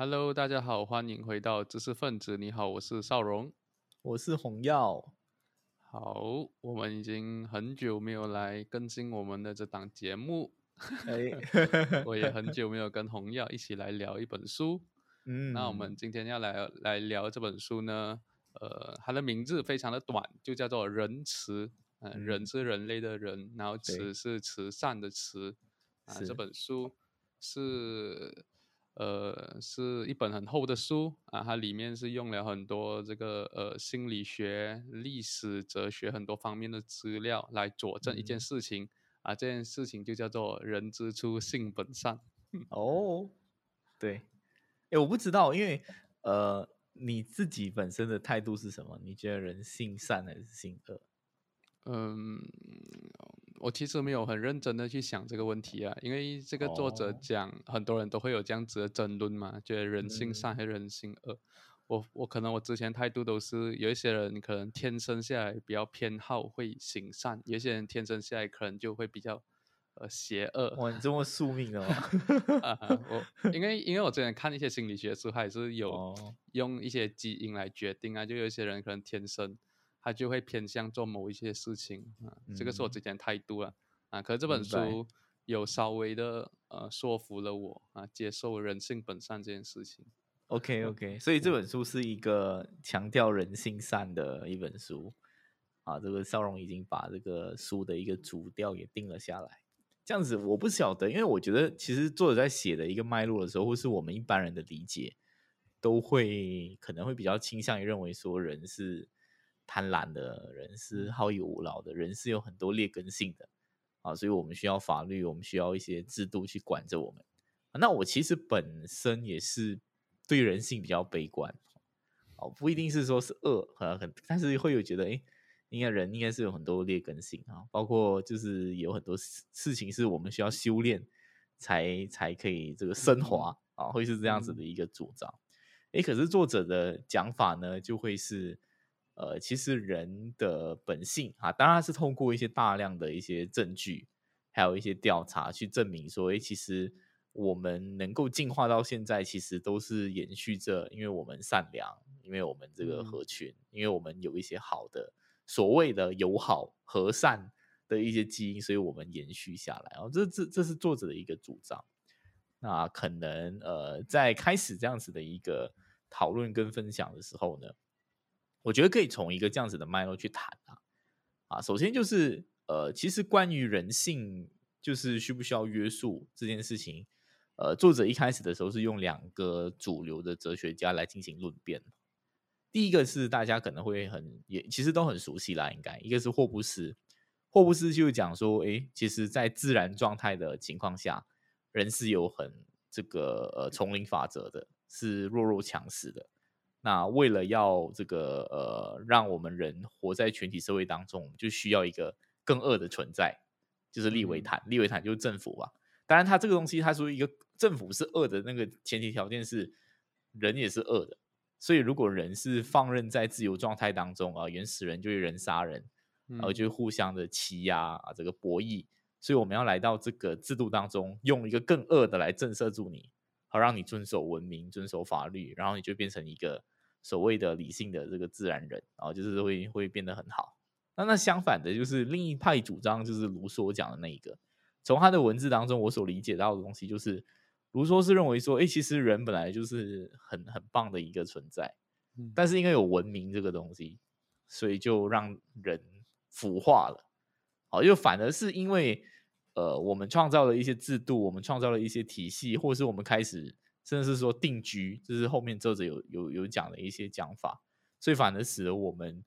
Hello，大家好，欢迎回到知识分子。你好，我是邵荣，我是红耀。好，我们已经很久没有来更新我们的这档节目，哎，我也很久没有跟红耀一起来聊一本书。嗯，那我们今天要来来聊这本书呢，呃，它的名字非常的短，就叫做《仁慈》。嗯，人是人类的仁，然后慈是慈善的慈。啊，这本书是呃是一本很厚的书啊，它里面是用了很多这个呃心理学、历史、哲学很多方面的资料来佐证一件事情啊，这件事情就叫做人之初性本善。哦，对，哎，我不知道，因为呃你自己本身的态度是什么？你觉得人性善还是性恶？嗯，我其实没有很认真的去想这个问题啊，因为这个作者讲，很多人都会有这样子的争论嘛，觉得人性善还是人性恶。我我可能我之前态度都是，有一些人可能天生下来比较偏好会行善，有些人天生下来可能就会比较呃邪恶。哇，你这么宿命的吗？我因为因为我之前看一些心理学书，还是有用一些基因来决定啊，就有一些人可能天生。他就会偏向做某一些事情啊，这个是我之前态度了啊。可是这本书有稍微的呃说服了我啊，接受人性本善这件事情。OK OK，所以这本书是一个强调人性善的一本书啊。这个邵荣已经把这个书的一个主调也定了下来。这样子我不晓得，因为我觉得其实作者在写的一个脉络的时候，或是我们一般人的理解，都会可能会比较倾向于认为说人是。贪婪的人是好逸恶劳的人是有很多劣根性的啊，所以我们需要法律，我们需要一些制度去管着我们。那我其实本身也是对人性比较悲观哦，不一定是说是恶很，但是会有觉得，哎，应该人应该是有很多劣根性啊，包括就是有很多事事情是我们需要修炼才才可以这个升华啊，会是这样子的一个主张。哎，可是作者的讲法呢，就会是。呃，其实人的本性啊，当然是通过一些大量的一些证据，还有一些调查去证明说，哎，其实我们能够进化到现在，其实都是延续着，因为我们善良，因为我们这个合群，因为我们有一些好的所谓的友好和善的一些基因，所以我们延续下来。然后这这这是作者的一个主张。那可能呃，在开始这样子的一个讨论跟分享的时候呢。我觉得可以从一个这样子的脉络去谈啊，啊，首先就是呃，其实关于人性就是需不需要约束这件事情，呃，作者一开始的时候是用两个主流的哲学家来进行论辩。第一个是大家可能会很也其实都很熟悉啦，应该一个是霍布斯，霍布斯就讲说，哎，其实在自然状态的情况下，人是有很这个呃丛林法则的，是弱肉强食的。那为了要这个呃，让我们人活在全体社会当中，就需要一个更恶的存在，就是利维坦。利维坦就是政府吧？当然，它这个东西，它说一个政府是恶的那个前提条件是人也是恶的。所以，如果人是放任在自由状态当中啊，原始人就是人杀人，然后就互相的欺压啊，这个博弈。所以，我们要来到这个制度当中，用一个更恶的来震慑住你。好，让你遵守文明、遵守法律，然后你就变成一个所谓的理性的这个自然人，然后就是会会变得很好。那那相反的，就是另一派主张，就是卢梭讲的那一个。从他的文字当中，我所理解到的东西，就是卢梭是认为说，哎，其实人本来就是很很棒的一个存在，但是因为有文明这个东西，所以就让人腐化了。好，又反而是因为。呃，我们创造了一些制度，我们创造了一些体系，或者是我们开始，甚至是说定居，这是后面作者有有有讲的一些讲法，所以反而使得我们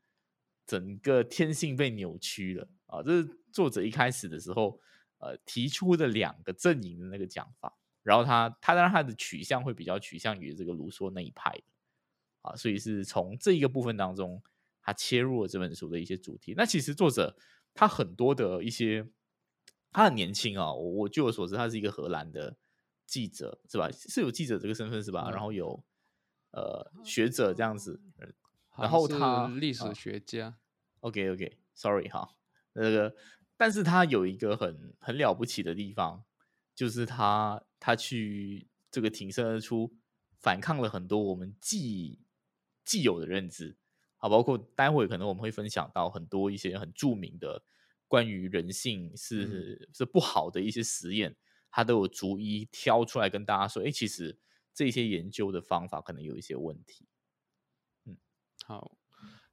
整个天性被扭曲了啊！这是作者一开始的时候，呃，提出的两个阵营的那个讲法，然后他他当然他的取向会比较取向于这个卢梭那一派的啊，所以是从这一个部分当中，他切入了这本书的一些主题。那其实作者他很多的一些。他很年轻啊，我我据我所知，他是一个荷兰的记者，是吧？是有记者这个身份是吧？然后有呃学者这样子，然后他历史学家。OK OK，Sorry 哈，那个，但是他有一个很很了不起的地方，就是他他去这个挺身而出反抗了很多我们既既有的认知啊，包括待会可能我们会分享到很多一些很著名的关于人性是是不好的一些实验，他都有逐一挑出来跟大家说，哎，其实这些研究的方法可能有一些问题。嗯，好。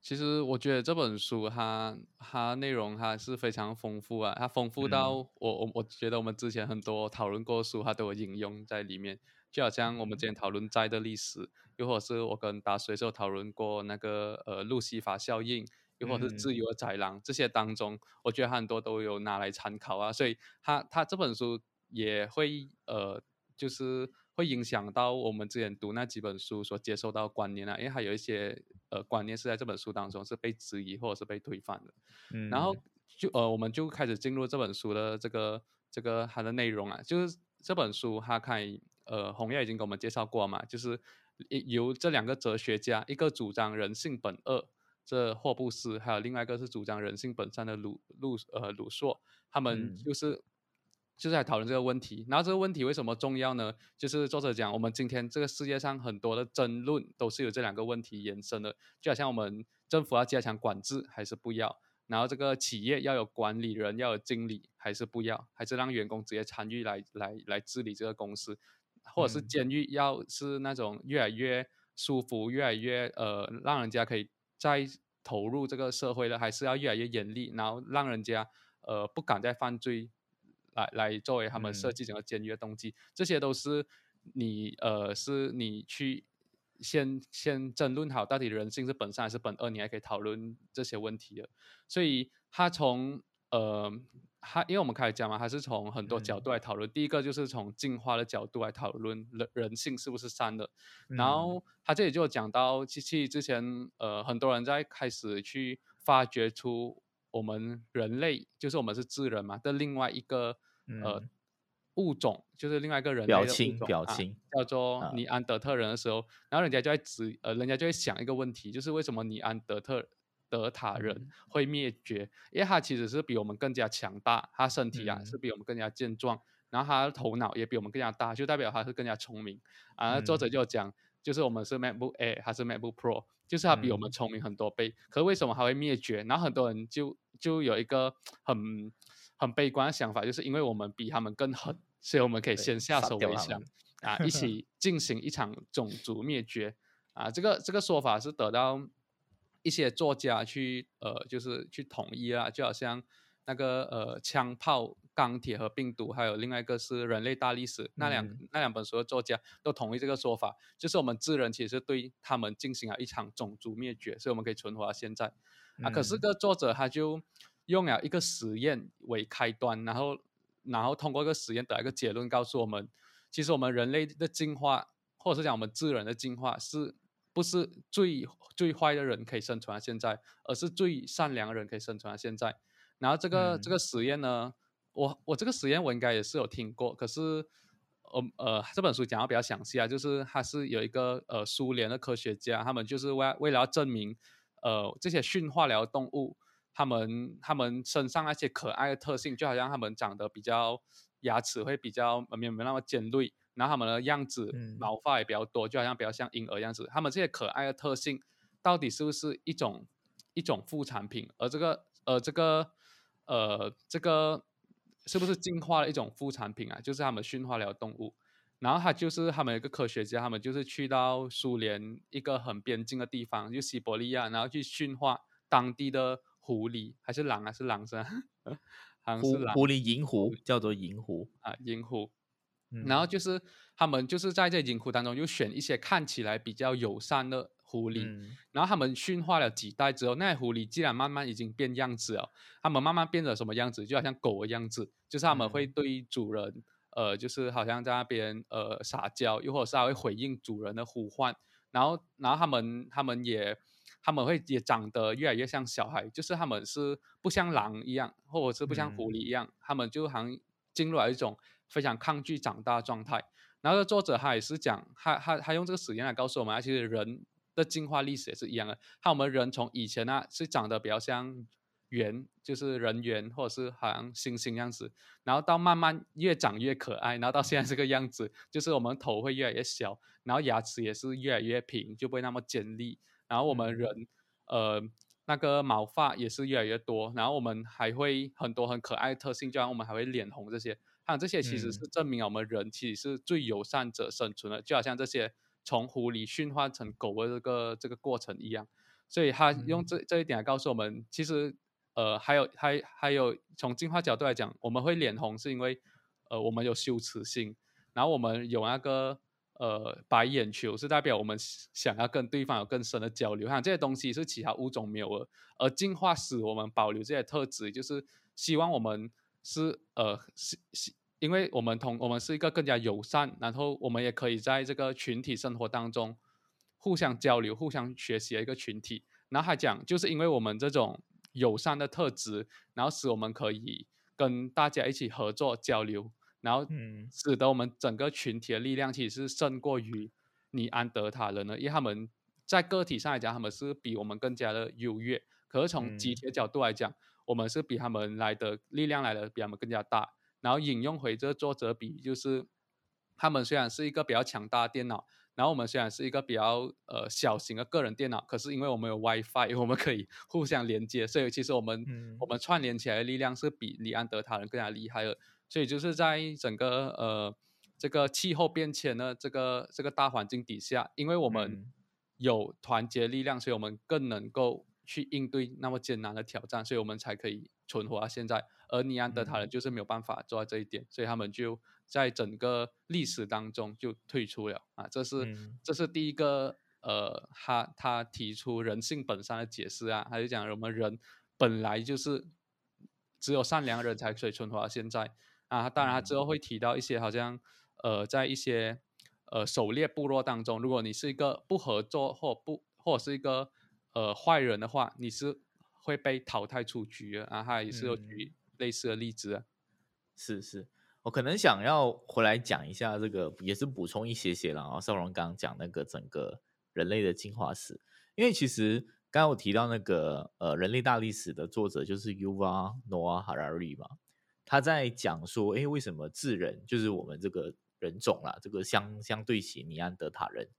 其实我觉得这本书它它内容它是非常丰富啊，它丰富到我我我觉得我们之前很多讨论过书，它都有引用在里面。就好像我们之前讨论债的历史，又或者是我跟达水时候讨论过那个呃路西法效应，又或者是自由的宰狼这些当中，我觉得很多都有拿来参考啊。所以它它这本书也会呃就是。会影响到我们之前读那几本书所接受到观念啊，因为还有一些呃观念是在这本书当中是被质疑或者是被推翻的。嗯，然后就呃我们就开始进入这本书的这个这个它的内容啊，就是这本书它看呃红叶已经给我们介绍过嘛，就是由这两个哲学家，一个主张人性本恶，这霍布斯，还有另外一个是主张人性本善的鲁鲁呃鲁索，他们就是。就是在讨论这个问题，然后这个问题为什么重要呢？就是作者讲，我们今天这个世界上很多的争论都是由这两个问题延伸的，就好像我们政府要加强管制还是不要，然后这个企业要有管理人要有经理还是不要，还是让员工直接参与来来来治理这个公司，或者是监狱要是那种越来越舒服，越来越呃让人家可以再投入这个社会的，还是要越来越严厉，然后让人家呃不敢再犯罪。来来作为他们设计整个监狱的动机，这些都是你呃是你去先先争论好到底人性是本善还是本恶，你还可以讨论这些问题的。所以他从呃他因为我们开始讲嘛，他是从很多角度来讨论。第一个就是从进化的角度来讨论人人性是不是善的。然后他这里就讲到，其实之前呃很多人在开始去发掘出我们人类就是我们是智人嘛的另外一个。呃，物种就是另外一个人表情，表情叫做尼安德特人的时候，然后人家就在指，呃，人家就会想一个问题，就是为什么尼安德特德塔人会灭绝？因为他其实是比我们更加强大，他身体啊是比我们更加健壮，然后他的头脑也比我们更加大，就代表他是更加聪明。啊，作者就讲，就是我们是 MacBook Air，还是 MacBook Pro，就是它比我们聪明很多倍。可是为什么还会灭绝？然后很多人就就有一个很。很悲观的想法，就是因为我们比他们更狠，所以我们可以先下手为强啊，一起进行一场种族灭绝啊。这个这个说法是得到一些作家去呃，就是去统一啊，就好像那个呃枪炮、钢铁和病毒，还有另外一个是人类大历史那两那两本书的作家都同意这个说法，就是我们智人其实对他们进行了一场种族灭绝，所以我们可以存活到现在啊。可是个作者他就。用了一个实验为开端，然后，然后通过一个实验得一个结论，告诉我们，其实我们人类的进化，或者是讲我们智人的进化，是不是最最坏的人可以生存到现在，而是最善良的人可以生存到现在。然后这个这个实验呢，我我这个实验我应该也是有听过，可是，呃呃，这本书讲的比较详细啊，就是它是有一个呃苏联的科学家，他们就是为为了要证明，呃这些驯化疗动物。他们他们身上那些可爱的特性，就好像他们长得比较牙齿会比较没有没那么尖锐，然后他们的样子毛发也比较多，就好像比较像婴儿样子。他们这些可爱的特性到底是不是一种一种副产品？而这个呃这个呃这个是不是进化了一种副产品啊？就是他们驯化了动物，然后他就是他们一个科学家，他们就是去到苏联一个很边境的地方，就西伯利亚，然后去驯化当地的。狐狸还是狼啊？是狼是吧？好像是狼。狐狸银狐叫做银狐啊，银狐。然后就是他们就是在这银狐当中，又选一些看起来比较友善的狐狸。然后他们驯化了几代之后，那狐狸竟然慢慢已经变样子了，他们慢慢变成什么样子？就好像狗的样子，就是他们会对主人，呃，就是好像在那边呃撒娇，又或者是会回应主人的呼唤。然后，然后他们他们也。他们会也长得越来越像小孩，就是他们是不像狼一样，或者是不像狐狸一样，他们就好像进入了一种非常抗拒长大状态。然后作者他也是讲，他他他用这个实验来告诉我们，其实人的进化历史也是一样的。看我们人从以前啊是长得比较像猿，就是人猿，或者是好像猩猩样子，然后到慢慢越长越可爱，然后到现在这个样子，就是我们头会越来越小，然后牙齿也是越来越平，就不会那么尖利，然后我们人，呃，那个毛发也是越来越多，然后我们还会很多很可爱的特性，就像我们还会脸红这些，还有这些其实是证明我们人其实是最友善者生存的，就好像这些从狐狸驯化成狗的这个这个过程一样，所以他用这这一点来告诉我们，其实。呃，还有还还有，从进化角度来讲，我们会脸红是因为，呃，我们有羞耻心，然后我们有那个呃白眼球，是代表我们想要跟对方有更深的交流。像这些东西是其他物种没有的，而进化使我们保留这些特质，就是希望我们是呃是是，因为我们同我们是一个更加友善，然后我们也可以在这个群体生活当中互相交流、互相学习的一个群体。然后还讲，就是因为我们这种。友善的特质，然后使我们可以跟大家一起合作交流，然后使得我们整个群体的力量其实是胜过于尼安德塔人的，因为他们在个体上来讲，他们是比我们更加的优越。可是从集体角度来讲，我们是比他们来的力量来的比他们更加大。然后引用回这作者比，就是他们虽然是一个比较强大的电脑。然后我们虽然是一个比较呃小型的个人电脑，可是因为我们有 WiFi，我们可以 互相连接，所以其实我们我们串联起来的力量是比里安德塔人更加厉害的。所以就是在整个呃这个气候变迁的这个这个大环境底下，因为我们有团结力量，所以我们更能够去应对那么艰难的挑战，所以我们才可以存活到现在。而尼安德塔人就是没有办法做到这一点，所以他们就。在整个历史当中就退出了啊，这是这是第一个呃，他他提出人性本善的解释啊，他就讲我们人本来就是只有善良人才可以存活到现在啊。当然他之后会提到一些好像呃，在一些呃狩猎部落当中，如果你是一个不合作或不或者是一个呃坏人的话，你是会被淘汰出局的啊。他也是有举类似的例子啊，是是。我可能想要回来讲一下这个，也是补充一些些了啊。邵荣刚刚讲那个整个人类的进化史，因为其实刚刚我提到那个呃人类大历史的作者就是 Yuval Noah Harari 嘛，他在讲说，哎，为什么智人就是我们这个人种啦，这个相相对起尼安德塔人，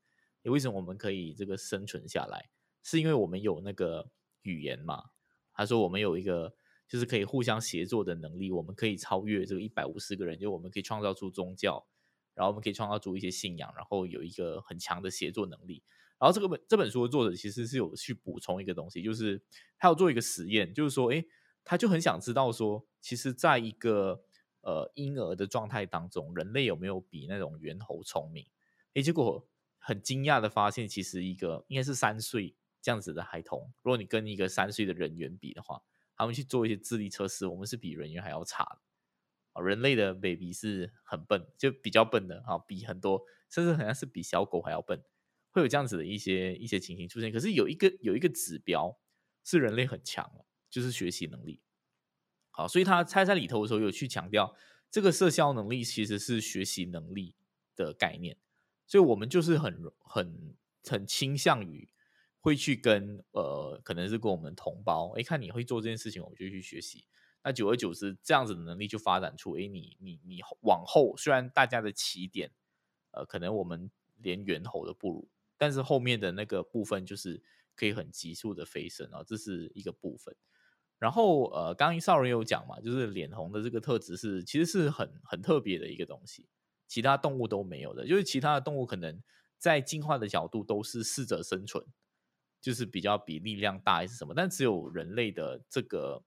为什么我们可以这个生存下来，是因为我们有那个语言嘛？他说我们有一个。就是可以互相协作的能力，我们可以超越这个一百五十个人，就我们可以创造出宗教，然后我们可以创造出一些信仰，然后有一个很强的协作能力。然后这个本这本书的作者其实是有去补充一个东西，就是他要做一个实验，就是说，哎，他就很想知道说，其实在一个呃婴儿的状态当中，人类有没有比那种猿猴聪明？哎，结果很惊讶的发现，其实一个应该是三岁这样子的孩童，如果你跟一个三岁的人猿比的话。他们去做一些智力测试，我们是比人猿还要差的。人类的 baby 是很笨，就比较笨的啊，比很多，甚至好像是比小狗还要笨，会有这样子的一些一些情形出现。可是有一个有一个指标是人类很强就是学习能力。好，所以他猜在里头的时候有去强调，这个社交能力其实是学习能力的概念。所以我们就是很很很倾向于。会去跟呃，可能是跟我们同胞，哎，看你会做这件事情，我们就去学习。那久而久之，这样子的能力就发展出，哎，你你你往后虽然大家的起点，呃，可能我们连猿猴都不如，但是后面的那个部分就是可以很急速的飞升啊，这是一个部分。然后呃，刚刚少人有讲嘛，就是脸红的这个特质是其实是很很特别的一个东西，其他动物都没有的，就是其他的动物可能在进化的角度都是适者生存。就是比较比力量大还是什么？但只有人类的这个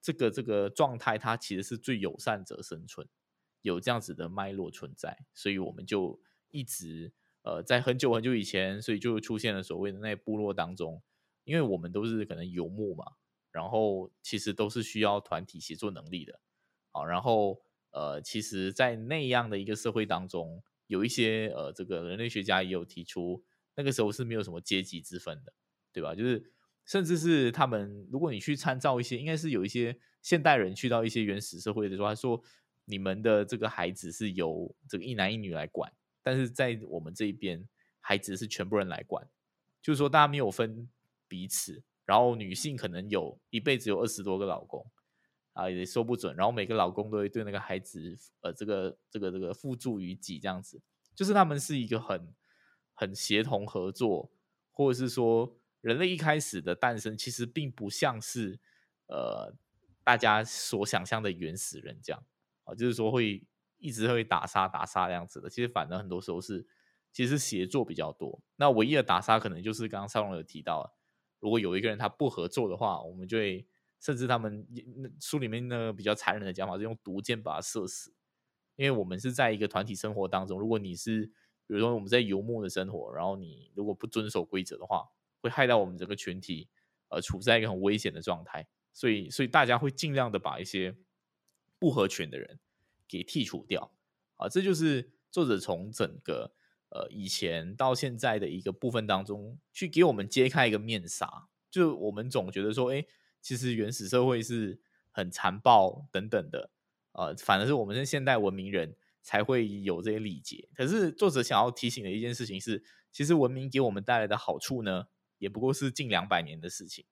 这个这个状态，它其实是最友善者生存，有这样子的脉络存在，所以我们就一直呃在很久很久以前，所以就出现了所谓的那部落当中，因为我们都是可能游牧嘛，然后其实都是需要团体协作能力的，好，然后呃，其实，在那样的一个社会当中，有一些呃这个人类学家也有提出，那个时候是没有什么阶级之分的。对吧？就是，甚至是他们，如果你去参照一些，应该是有一些现代人去到一些原始社会的时候，他说，你们的这个孩子是由这个一男一女来管，但是在我们这一边，孩子是全部人来管，就是说大家没有分彼此，然后女性可能有一辈子有二十多个老公啊，也说不准。然后每个老公都会对那个孩子，呃，这个这个这个付诸于己，这样子，就是他们是一个很很协同合作，或者是说人类一开始的诞生其实并不像是呃大家所想象的原始人这样啊，就是说会一直会打杀打杀这样子的。其实反而很多时候是其实协作比较多。那唯一的打杀可能就是刚刚少龙有提到。如果有一个人他不合作的话，我们就会甚至他们那书里面那个比较残忍的讲法是用毒箭把他射死，因为我们是在一个团体生活当中，如果你是比如说我们在游牧的生活，然后你如果不遵守规则的话，会害到我们整个群体，呃，处在一个很危险的状态，所以所以大家会尽量的把一些不合群的人给剔除掉，啊，这就是作者从整个。呃，以前到现在的一个部分当中，去给我们揭开一个面纱，就我们总觉得说，哎，其实原始社会是很残暴等等的，呃，反而是我们是现代文明人才会有这些礼节。可是作者想要提醒的一件事情是，其实文明给我们带来的好处呢，也不过是近两百年的事情，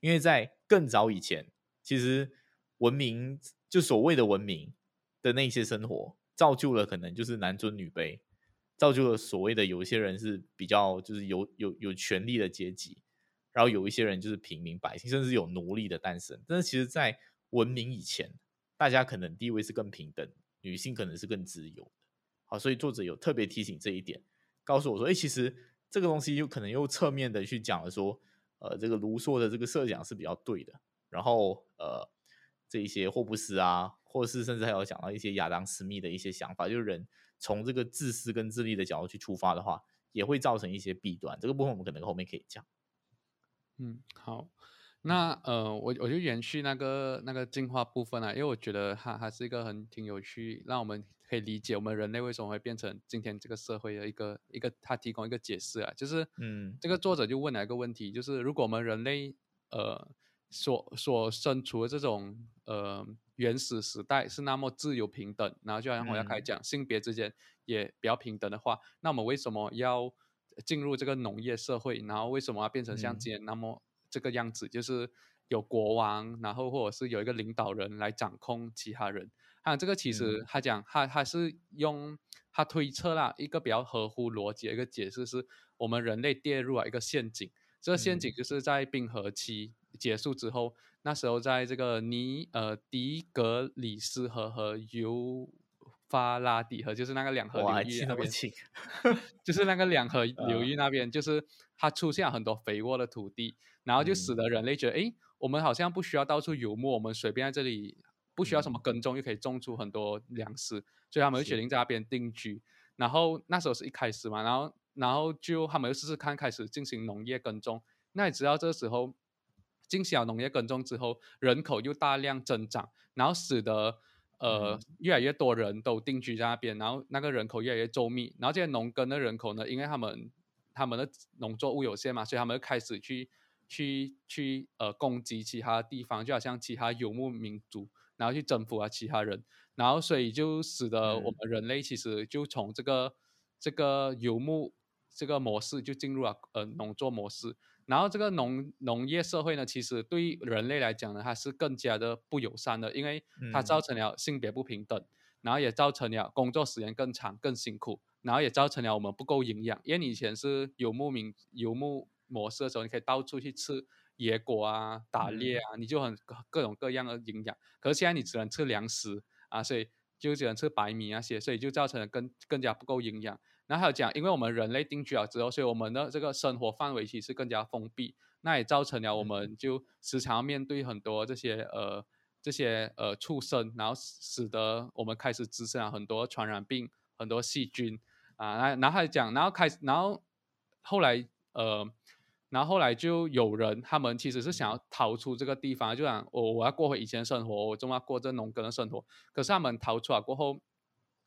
因为在更早以前，其实文明就所谓的文明的那些生活，造就了可能就是男尊女卑。造就了所谓的有一些人是比较就是有有有权力的阶级，然后有一些人就是平民百姓，甚至有奴隶的诞生。但是其实，在文明以前，大家可能地位是更平等，女性可能是更自由的。好，所以作者有特别提醒这一点，告诉我说：，哎，其实这个东西有可能又侧面的去讲了说，呃，这个卢梭的这个设想是比较对的。然后，呃，这一些霍布斯啊，或是甚至还有讲到一些亚当斯密的一些想法，就是人。从这个自私跟自利的角度去出发的话，也会造成一些弊端。这个部分我们可能后面可以讲。嗯，好，那呃，我我就延续那个那个进化部分啊，因为我觉得它还是一个很挺有趣，让我们可以理解我们人类为什么会变成今天这个社会的一个一个，它提供一个解释啊，就是嗯，这个作者就问了一个问题，就是如果我们人类呃所所身处的这种呃。原始时代是那么自由平等，然后就好像我要开始讲性别之间也比较平等的话，那我们为什么要进入这个农业社会？然后为什么要变成像今天那么这个样子？就是有国王，然后或者是有一个领导人来掌控其他人。还有这个其实他讲他他是用他推测啦一个比较合乎逻辑的一个解释，是我们人类跌入了一个陷阱。这个陷阱就是在冰河期结束之后。那时候在这个尼呃迪格里斯河和尤法拉底河，就是那个两河流域那边，就是那个两河流 域那边，就是它出现了很多肥沃的土地，然后就使得人类觉得，哎，我们好像不需要到处游牧，我们随便在这里不需要什么耕种，又可以种出很多粮食，所以他们就决定在那边定居。然后那时候是一开始嘛，然后然后就他们又试试看开始进行农业耕种。那你知道这个时候？进行了农业耕种之后，人口又大量增长，然后使得呃越来越多人都定居在那边，然后那个人口越来越周密，然后这些农耕的人口呢，因为他们他们的农作物有限嘛，所以他们开始去去去呃攻击其他地方，就好像其他游牧民族，然后去征服啊其他人，然后所以就使得我们人类其实就从这个这个游牧这个模式就进入了呃农作模式。然后这个农农业社会呢，其实对于人类来讲呢，它是更加的不友善的，因为它造成了性别不平等，然后也造成了工作时间更长、更辛苦，然后也造成了我们不够营养。因为你以前是游牧民游牧模式的时候，你可以到处去吃野果啊、打猎啊，你就很各种各样的营养。可是现在你只能吃粮食啊，所以就只能吃白米那些，所以就造成了更更加不够营养。然后还有讲，因为我们人类定居了之后，所以我们的这个生活范围其实更加封闭，那也造成了我们就时常面对很多这些呃这些呃畜生，然后使得我们开始滋生了很多传染病、很多细菌啊。然后还讲，然后开始，然后后来呃，然后后来就有人他们其实是想要逃出这个地方，就想我我要过回以前生活，我总要过这农耕的生活。可是他们逃出来过后。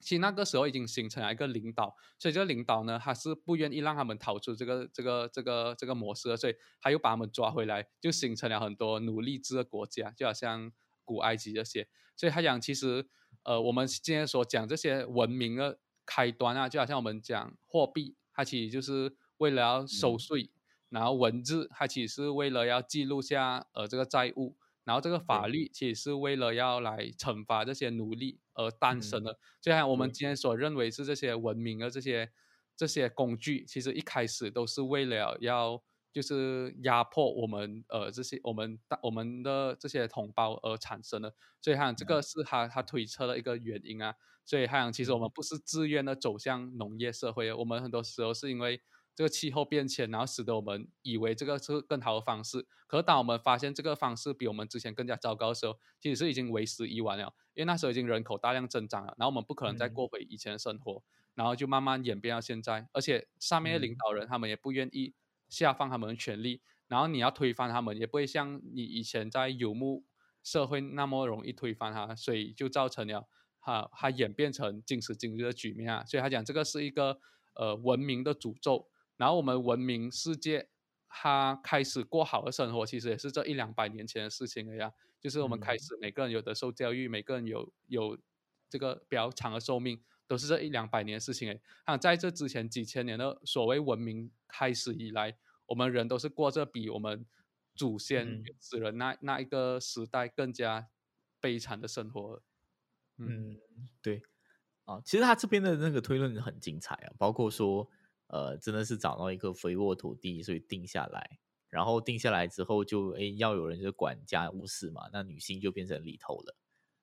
其实那个时候已经形成了一个领导，所以这个领导呢，他是不愿意让他们逃出这个这个这个这个模式，所以他又把他们抓回来，就形成了很多奴隶制的国家，就好像古埃及这些。所以他讲，其实呃，我们今天所讲这些文明的开端啊，就好像我们讲货币，它其实就是为了要收税，然后文字它其实是为了要记录下呃这个债务，然后这个法律其实是为了要来惩罚这些奴隶而诞生的。就像我们今天所认为是这些文明的这些这些工具，其实一开始都是为了要就是压迫我们呃这些我们我们的这些同胞而产生的。所以哈，这个是他他推测的一个原因啊。所以哈，其实我们不是自愿的走向农业社会，我们很多时候是因为。这个气候变迁，然后使得我们以为这个是更好的方式。可是当我们发现这个方式比我们之前更加糟糕的时候，其实是已经为时已晚了。因为那时候已经人口大量增长了，然后我们不可能再过回以前的生活，然后就慢慢演变到现在。而且上面的领导人他们也不愿意下放他们的权利，然后你要推翻他们，也不会像你以前在游牧社会那么容易推翻他，所以就造成了哈，它演变成今时今日的局面啊。所以他讲这个是一个呃文明的诅咒。然后我们文明世界，它开始过好的生活，其实也是这一两百年前的事情了呀。就是我们开始每个人有的受教育，每个人有有这个比较长的寿命，都是这一两百年的事情诶。那在这之前几千年的所谓文明开始以来，我们人都是过着比我们祖先原始人那那一个时代更加悲惨的生活。嗯，对。啊，其实他这边的那个推论很精彩啊，包括说。呃，真的是找到一个肥沃土地，所以定下来。然后定下来之后，就哎要有人就管家务事嘛，那女性就变成里头了。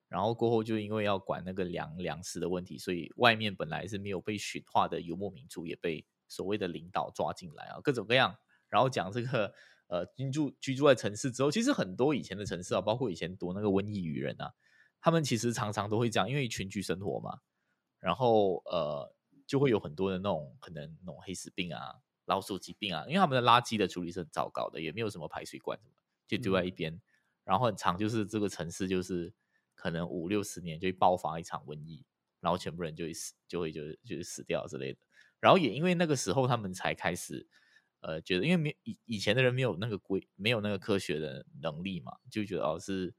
然后过后就因为要管那个粮粮食的问题，所以外面本来是没有被驯化的游牧民族也被所谓的领导抓进来啊，各种各样。然后讲这个呃居住居住在城市之后，其实很多以前的城市啊，包括以前读那个瘟疫语人啊，他们其实常常都会讲，因为群居生活嘛，然后呃。就会有很多的那种可能那种黑死病啊、老鼠疾病啊，因为他们的垃圾的处理是很糟糕的，也没有什么排水管什么，就丢在一边。然后很长，就是这个城市就是可能五六十年就会爆发一场瘟疫，然后全部人就会死，就会就就是死掉之类的。然后也因为那个时候他们才开始呃觉得，因为没以以前的人没有那个规，没有那个科学的能力嘛，就觉得哦是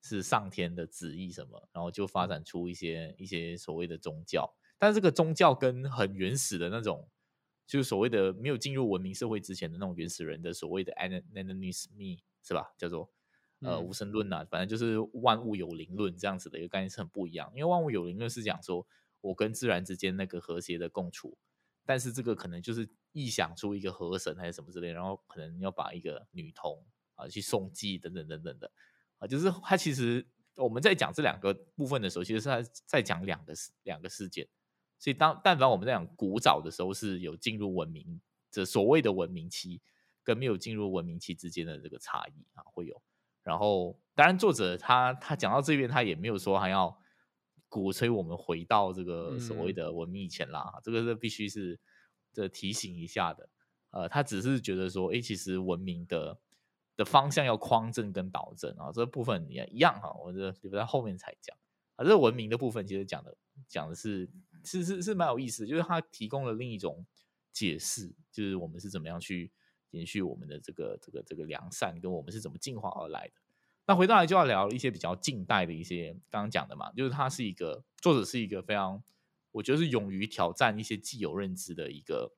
是上天的旨意什么，然后就发展出一些一些所谓的宗教。但这个宗教跟很原始的那种，就是所谓的没有进入文明社会之前的那种原始人的所谓的 animism 是吧？叫做呃无神论呐，反正就是万物有灵论这样子的一个概念是很不一样。因为万物有灵论是讲说我跟自然之间那个和谐的共处，但是这个可能就是臆想出一个河神还是什么之类，然后可能要把一个女童啊去送祭等等等等的啊，就是他其实我们在讲这两个部分的时候，其实是在在讲两个两个事件。所以，当但凡我们在讲古早的时候，是有进入文明这所谓的文明期，跟没有进入文明期之间的这个差异啊，会有。然后，当然，作者他他讲到这边，他也没有说还要鼓吹我们回到这个所谓的文明以前啦，这个是必须是这提醒一下的。呃，他只是觉得说，哎，其实文明的的方向要匡正跟导正啊，这部分也一样哈，我这留在后面才讲啊。这个文明的部分，其实讲的讲的是。是是是蛮有意思，就是他提供了另一种解释，就是我们是怎么样去延续我们的这个这个这个良善，跟我们是怎么进化而来的。那回到来就要聊一些比较近代的一些刚刚讲的嘛，就是他是一个作者，是一个非常我觉得是勇于挑战一些既有认知的一个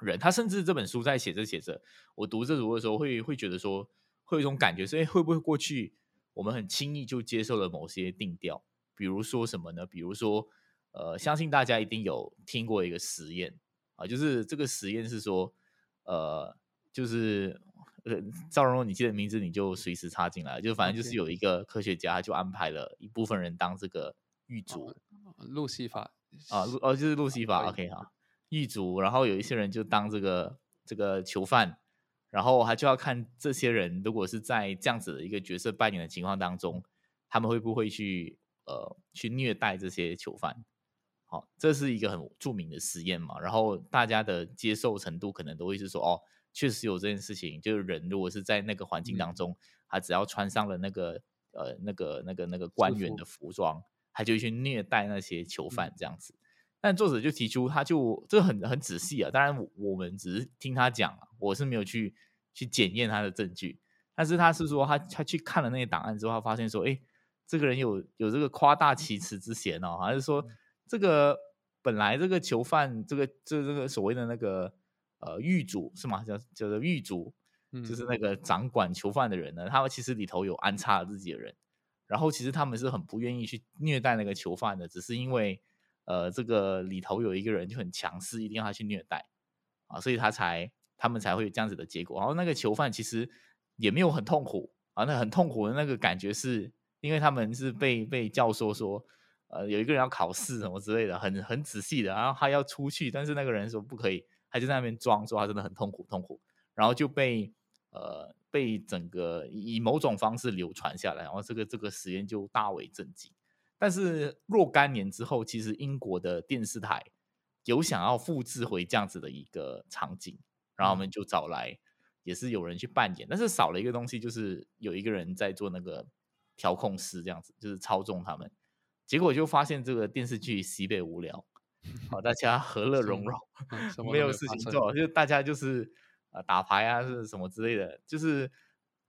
人。他甚至这本书在写着写着，我读这读的时候会会觉得说，会有一种感觉是，哎，会不会过去我们很轻易就接受了某些定调？比如说什么呢？比如说。呃，相信大家一定有听过一个实验啊，就是这个实验是说，呃，就是呃，赵荣荣，你记得名字你就随时插进来，就反正就是有一个科学家就安排了一部分人当这个狱卒，路西法啊，路哦就是路西法，OK 哈，狱卒，然后有一些人就当这个这个囚犯，然后还就要看这些人如果是在这样子的一个角色扮演的情况当中，他们会不会去呃去虐待这些囚犯。好，这是一个很著名的实验嘛，然后大家的接受程度可能都会是说，哦，确实有这件事情，就是人如果是在那个环境当中，他只要穿上了那个呃那个那个那个官员的服装，他就去虐待那些囚犯这样子。但作者就提出，他就这很很仔细啊，当然我们只是听他讲，我是没有去去检验他的证据，但是他是说他他去看了那些档案之后，他发现说，哎，这个人有有这个夸大其词之嫌哦，还是说。这个本来这个囚犯，这个这这个所谓的那个呃狱主是吗？叫叫做狱卒，就是那个掌管囚犯的人呢，他们其实里头有安插了自己的人，然后其实他们是很不愿意去虐待那个囚犯的，只是因为呃这个里头有一个人就很强势，一定要他去虐待啊，所以他才他们才会有这样子的结果。然后那个囚犯其实也没有很痛苦啊，那很痛苦的那个感觉是因为他们是被被教唆说。呃，有一个人要考试什么之类的，很很仔细的，然后他要出去，但是那个人说不可以，他就在那边装，说他真的很痛苦，痛苦，然后就被呃被整个以某种方式流传下来，然后这个这个实验就大为震惊。但是若干年之后，其实英国的电视台有想要复制回这样子的一个场景，然后我们就找来，也是有人去扮演，但是少了一个东西，就是有一个人在做那个调控师，这样子就是操纵他们。结果就发现这个电视剧西北无聊，好，大家和乐融融，没有事情做，就大家就是啊打牌啊是什么之类的，就是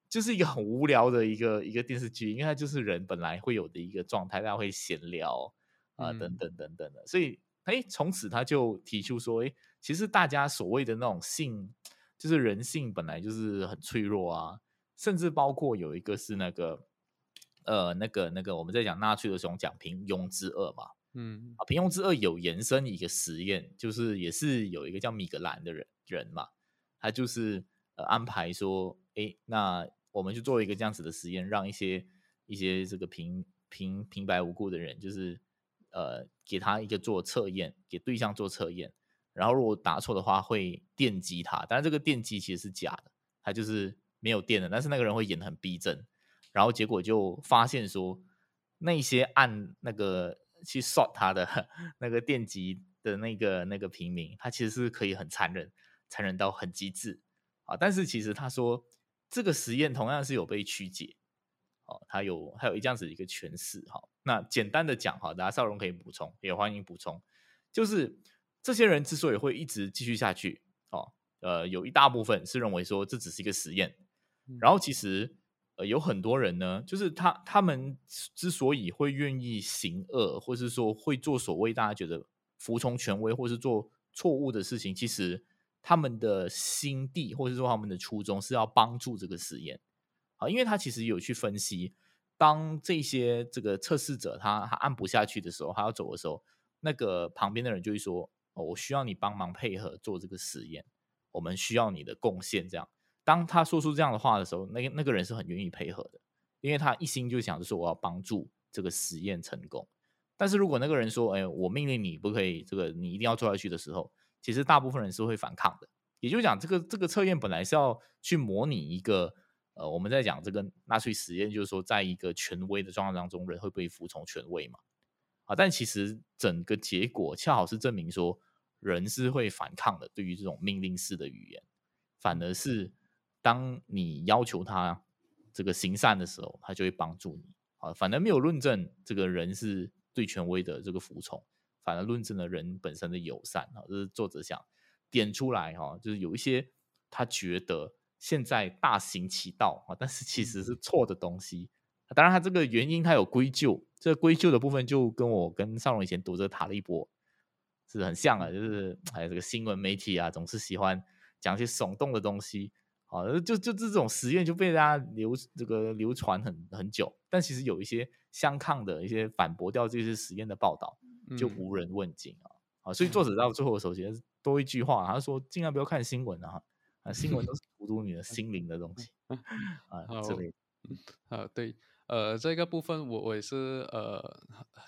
就是一个很无聊的一个一个电视剧，因为它就是人本来会有的一个状态，大家会闲聊啊等等等等的，所以哎从此他就提出说，哎，其实大家所谓的那种性，就是人性本来就是很脆弱啊，甚至包括有一个是那个。呃，那个那个，我们在讲纳粹的时候讲平庸之恶嘛，嗯，啊，平庸之恶有延伸一个实验，就是也是有一个叫米格兰的人人嘛，他就是呃安排说，哎，那我们就做一个这样子的实验，让一些一些这个平平平白无故的人，就是呃给他一个做测验，给对象做测验，然后如果答错的话会电击他，但是这个电击其实是假的，他就是没有电的，但是那个人会演的很逼真。然后结果就发现说，那些按那个去 shot 他的 那个电极的那个那个平民，他其实是可以很残忍，残忍到很极致啊！但是其实他说这个实验同样是有被曲解，哦，他有还有一这样子一个诠释哈。那简单的讲哈，大家少荣可以补充，也欢迎补充，就是这些人之所以会一直继续下去，哦，呃，有一大部分是认为说这只是一个实验，然后其实。呃，有很多人呢，就是他他们之所以会愿意行恶，或是说会做所谓大家觉得服从权威，或是做错误的事情，其实他们的心地，或者说他们的初衷是要帮助这个实验啊，因为他其实有去分析，当这些这个测试者他他按不下去的时候，他要走的时候，那个旁边的人就会说：“哦，我需要你帮忙配合做这个实验，我们需要你的贡献。”这样。当他说出这样的话的时候，那个那个人是很愿意配合的，因为他一心就想着说我要帮助这个实验成功。但是如果那个人说，哎，我命令你不可以，这个你一定要做下去的时候，其实大部分人是会反抗的。也就是讲，这个这个测验本来是要去模拟一个，呃，我们在讲这个纳粹实验，就是说在一个权威的状况当中，人会不会服从权威嘛？啊，但其实整个结果恰好是证明说，人是会反抗的，对于这种命令式的语言，反而是。当你要求他这个行善的时候，他就会帮助你啊。反而没有论证这个人是对权威的这个服从，反而论证了人本身的友善啊。这是作者想点出来哈，就是有一些他觉得现在大行其道啊，但是其实是错的东西。当然，他这个原因他有归咎，这归咎的部分就跟我跟尚荣以前读这塔利波是很像啊，就是还有这个新闻媒体啊，总是喜欢讲一些耸动的东西。好，就就这种实验就被大家流这个流传很很久，但其实有一些相抗的一些反驳掉这些实验的报道，就无人问津啊。好，所以作 者到最后的时候，其实多一句话，他说尽量不要看新闻啊，啊，新闻都是荼毒你的 心灵的东西 啊。这里，啊，对，呃，这个部分我我也是呃，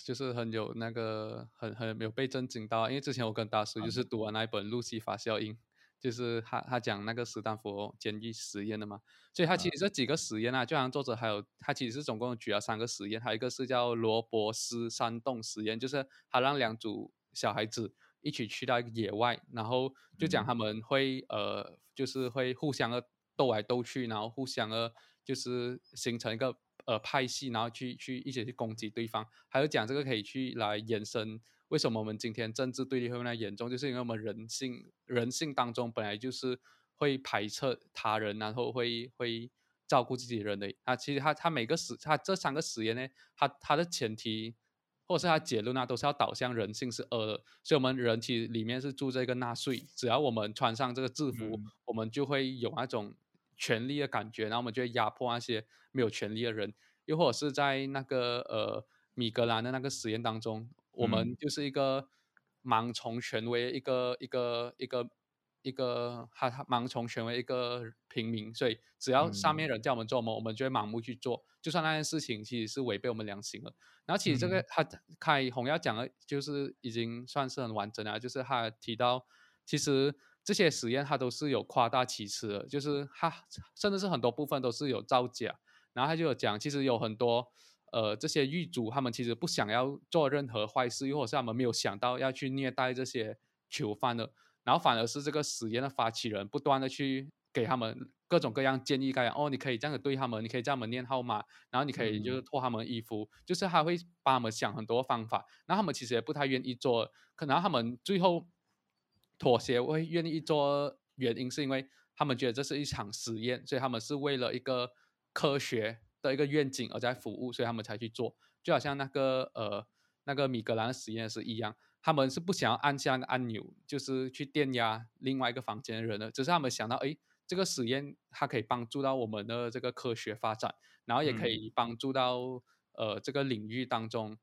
就是很有那个很很没有被震惊到，因为之前我跟大师就是读完那一本《路西法效应》。就是他他讲那个斯坦福监狱实验的嘛，所以他其实这几个实验啊，就好像作者还有他其实是总共举了三个实验，还有一个是叫罗伯斯山洞实验，就是他让两组小孩子一起去到一个野外，然后就讲他们会呃就是会互相的斗来斗去，然后互相的就是形成一个呃派系，然后去去一起去攻击对方，还有讲这个可以去来延伸。为什么我们今天政治对立会那么严重？就是因为我们人性人性当中本来就是会排斥他人，然后会会照顾自己人的。他其实他他每个实他这三个实验呢，他他的前提或是他结论啊，都是要导向人性是恶的。所以，我们人其实里面是住这个纳粹，只要我们穿上这个制服，我们就会有那种权力的感觉，然后我们就会压迫那些没有权利的人。又或者是在那个呃米格兰的那个实验当中，我们就是一个盲从权威，一个一个一个。一个他他盲从权威一个平民，所以只要上面人叫我们做，我们我们就会盲目去做，就算那件事情其实是违背我们良心了。然后其实这个他开红要讲的，就是已经算是很完整了，就是他提到其实这些实验他都是有夸大其词的，就是他甚至是很多部分都是有造假。然后他就有讲，其实有很多呃这些狱卒他们其实不想要做任何坏事，又或是他们没有想到要去虐待这些囚犯的。然后反而是这个实验的发起人不断的去给他们各种各样建议，该哦，你可以这样子对他们，你可以这样子念号码，然后你可以就是脱他们衣服，就是他会帮他们想很多方法。然后他们其实也不太愿意做，可能他们最后妥协会愿意做，原因是因为他们觉得这是一场实验，所以他们是为了一个科学的一个愿景而在服务，所以他们才去做。就好像那个呃那个米格兰实验室一样。他们是不想要按下个按钮，就是去电压另外一个房间的人的，只是他们想到，哎，这个实验它可以帮助到我们的这个科学发展，然后也可以帮助到呃这个领域当中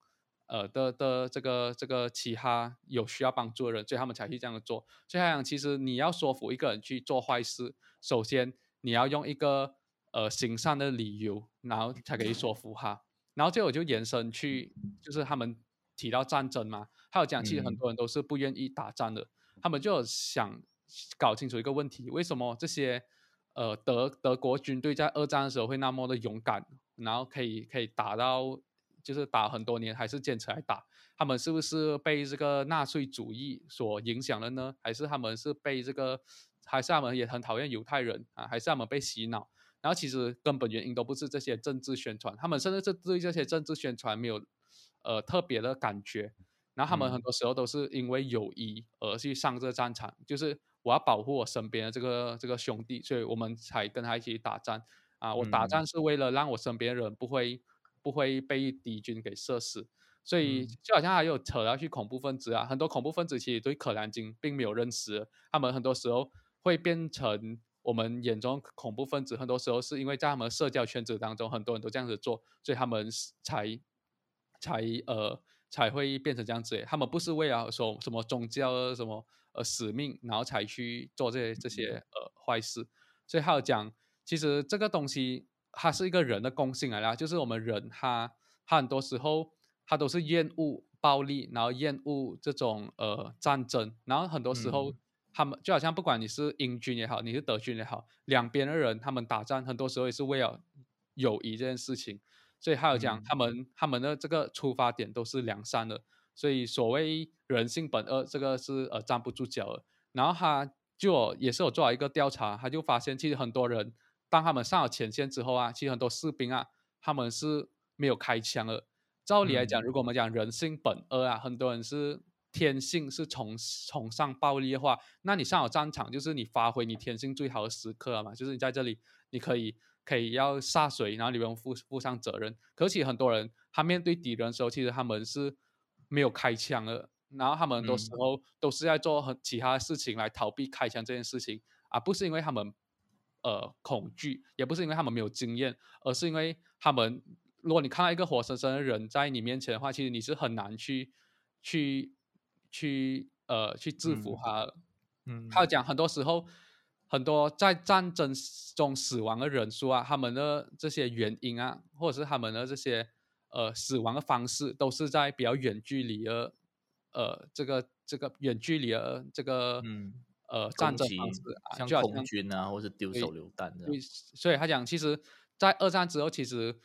呃的的这个这个其他有需要帮助的人，所以他们才去这样做。所以他讲，其实你要说服一个人去做坏事，首先你要用一个呃行善的理由，然后才可以说服他。然后最后就延伸去，就是他们提到战争嘛。还有讲，其实很多人都是不愿意打仗的，他们就想搞清楚一个问题：为什么这些呃德德国军队在二战的时候会那么的勇敢，然后可以可以打到就是打很多年还是坚持来打？他们是不是被这个纳粹主义所影响了呢？还是他们是被这个，还是他们也很讨厌犹太人啊？还是他们被洗脑？然后其实根本原因都不是这些政治宣传，他们甚至是对这些政治宣传没有呃特别的感觉。然后他们很多时候都是因为友谊而去上这战场，就是我要保护我身边的这个这个兄弟，所以我们才跟他一起打仗啊。我打仗是为了让我身边人不会不会被敌军给射死，所以就好像还有扯到去恐怖分子啊，很多恐怖分子其实对可兰经并没有认识，他们很多时候会变成我们眼中恐怖分子，很多时候是因为在他们社交圈子当中很多人都这样子做，所以他们才才呃。才会变成这样子，他们不是为了说什么宗教什么呃使命，然后才去做这些这些呃坏事。所以还有讲，其实这个东西它是一个人的共性来啦，就是我们人他他很多时候他都是厌恶暴力，然后厌恶这种呃战争，然后很多时候他们就好像不管你是英军也好，你是德军也好，两边的人他们打仗很多时候也是为了友谊这件事情。所以还有讲，他们他们的这个出发点都是良善的，所以所谓人性本恶，这个是呃站不住脚的。然后他就也是有做了一个调查，他就发现其实很多人当他们上了前线之后啊，其实很多士兵啊，他们是没有开枪的。照理来讲，如果我们讲人性本恶啊，很多人是天性是崇崇尚暴力的话，那你上好战场就是你发挥你天性最好的时刻了嘛，就是你在这里你可以。可以要下水，然后你不用负负上责任。可是很多人他面对敌人的时候，其实他们是没有开枪的，然后他们很多时候都是在做很其他的事情来逃避开枪这件事情，而不是因为他们呃恐惧，也不是因为他们没有经验，而是因为他们如果你看到一个活生生的人在你面前的话，其实你是很难去去去呃去制服他。嗯，他讲很多时候。很多在战争中死亡的人数啊，他们的这些原因啊，或者是他们的这些呃死亡的方式，都是在比较远距离的呃这个这个远距离的这个嗯呃战争方式啊，像空军啊，或者丢手榴弹的。所以他讲，其实，在二战之后，其实